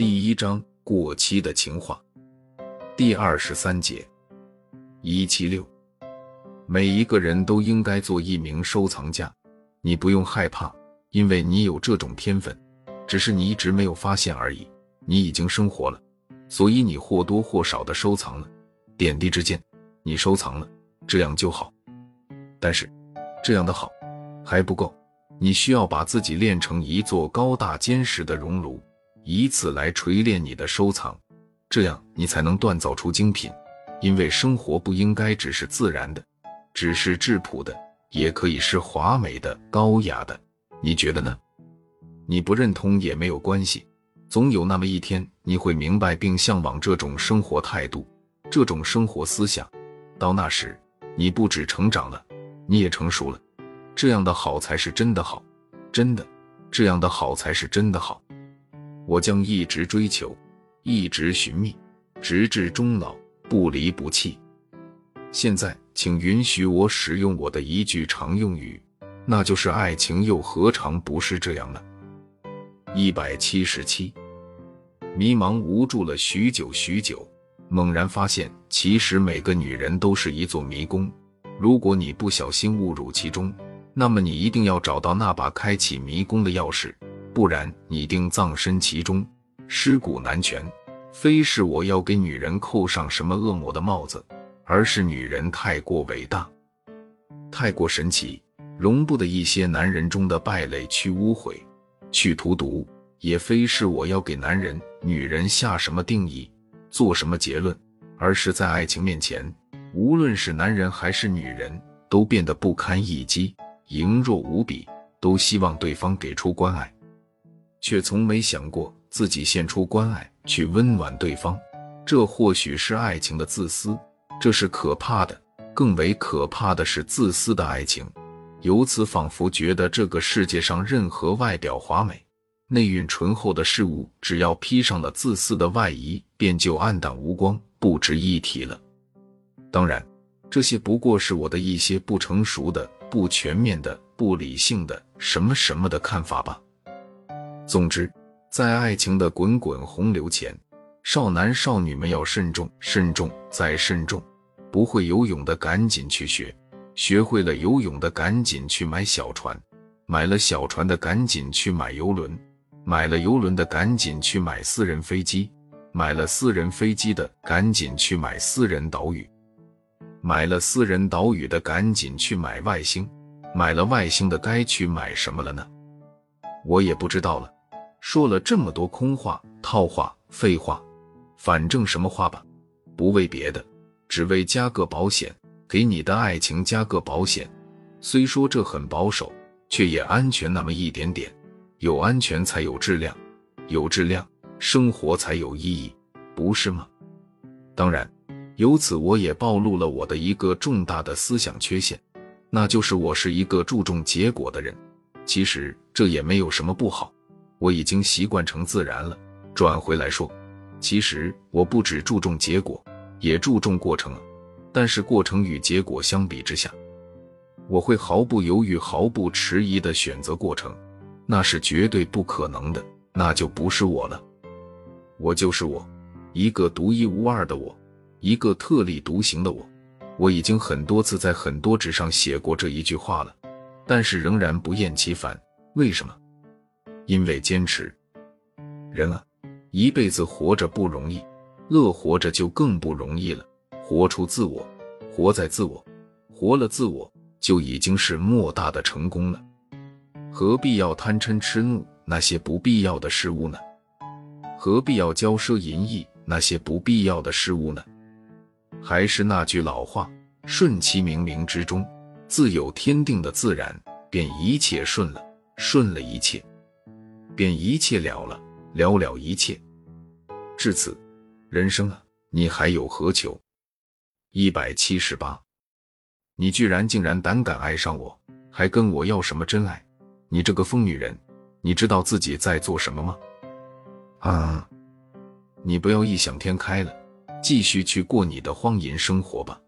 第一章过期的情话，第二十三节，一七六。每一个人都应该做一名收藏家，你不用害怕，因为你有这种天分，只是你一直没有发现而已。你已经生活了，所以你或多或少的收藏了，点滴之间，你收藏了，这样就好。但是，这样的好还不够，你需要把自己练成一座高大坚实的熔炉。以此来锤炼你的收藏，这样你才能锻造出精品。因为生活不应该只是自然的，只是质朴的，也可以是华美的、高雅的。你觉得呢？你不认同也没有关系，总有那么一天你会明白并向往这种生活态度、这种生活思想。到那时，你不止成长了，你也成熟了。这样的好才是真的好，真的，这样的好才是真的好。我将一直追求，一直寻觅，直至终老，不离不弃。现在，请允许我使用我的一句常用语，那就是“爱情又何尝不是这样呢？”一百七十七，迷茫无助了许久许久，猛然发现，其实每个女人都是一座迷宫。如果你不小心误入其中，那么你一定要找到那把开启迷宫的钥匙。不然你定葬身其中，尸骨难全。非是我要给女人扣上什么恶魔的帽子，而是女人太过伟大，太过神奇，容不得一些男人中的败类去污秽、去荼毒。也非是我要给男人、女人下什么定义、做什么结论，而是在爱情面前，无论是男人还是女人，都变得不堪一击，羸弱无比，都希望对方给出关爱。却从没想过自己献出关爱去温暖对方，这或许是爱情的自私，这是可怕的。更为可怕的是自私的爱情，由此仿佛觉得这个世界上任何外表华美、内蕴醇厚的事物，只要披上了自私的外衣，便就暗淡无光、不值一提了。当然，这些不过是我的一些不成熟的、不全面的、不理性的什么什么的看法吧。总之，在爱情的滚滚洪流前，少男少女们要慎重、慎重再慎重。不会游泳的赶紧去学，学会了游泳的赶紧去买小船，买了小船的赶紧去买游轮，买了游轮的赶紧去买私人飞机，买了私人飞机的赶紧去买私人岛屿，买了私人岛屿的赶紧去买外星，买了外星的该去买什么了呢？我也不知道了。说了这么多空话、套话、废话，反正什么话吧，不为别的，只为加个保险，给你的爱情加个保险。虽说这很保守，却也安全那么一点点。有安全才有质量，有质量，生活才有意义，不是吗？当然，由此我也暴露了我的一个重大的思想缺陷，那就是我是一个注重结果的人。其实这也没有什么不好。我已经习惯成自然了。转回来说，其实我不只注重结果，也注重过程。但是过程与结果相比之下，我会毫不犹豫、毫不迟疑地选择过程，那是绝对不可能的。那就不是我了。我就是我，一个独一无二的我，一个特立独行的我。我已经很多次在很多纸上写过这一句话了，但是仍然不厌其烦。为什么？因为坚持，人啊，一辈子活着不容易，乐活着就更不容易了。活出自我，活在自我，活了自我，就已经是莫大的成功了。何必要贪嗔痴怒那些不必要的事物呢？何必要骄奢淫逸那些不必要的事物呢？还是那句老话：顺其冥冥之中，自有天定的自然，便一切顺了，顺了一切。便一切了了，了了一切。至此，人生啊，你还有何求？一百七十八，你居然竟然胆敢爱上我，还跟我要什么真爱？你这个疯女人，你知道自己在做什么吗？啊，你不要异想天开了，继续去过你的荒淫生活吧。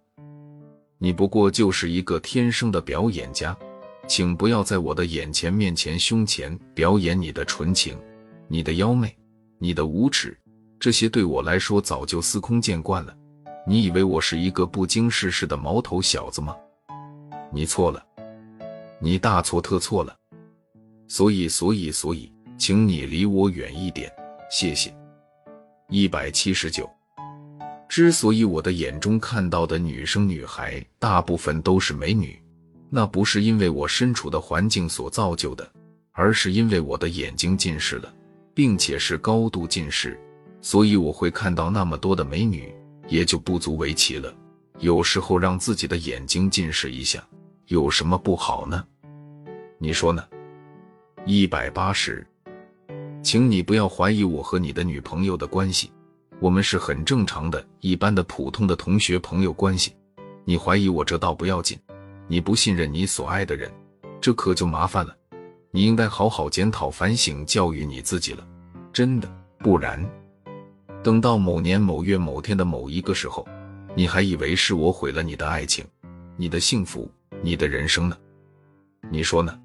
你不过就是一个天生的表演家。请不要在我的眼前、面前、胸前表演你的纯情、你的妖媚、你的无耻，这些对我来说早就司空见惯了。你以为我是一个不经世事的毛头小子吗？你错了，你大错特错了。所以，所以，所以，请你离我远一点，谢谢。一百七十九。之所以我的眼中看到的女生女孩大部分都是美女，那不是因为我身处的环境所造就的，而是因为我的眼睛近视了，并且是高度近视，所以我会看到那么多的美女。也就不足为奇了。有时候让自己的眼睛近视一下，有什么不好呢？你说呢？一百八十，请你不要怀疑我和你的女朋友的关系，我们是很正常的、一般的、普通的同学朋友关系。你怀疑我这倒不要紧，你不信任你所爱的人，这可就麻烦了。你应该好好检讨、反省、教育你自己了，真的，不然。等到某年某月某天的某一个时候，你还以为是我毁了你的爱情、你的幸福、你的人生呢？你说呢？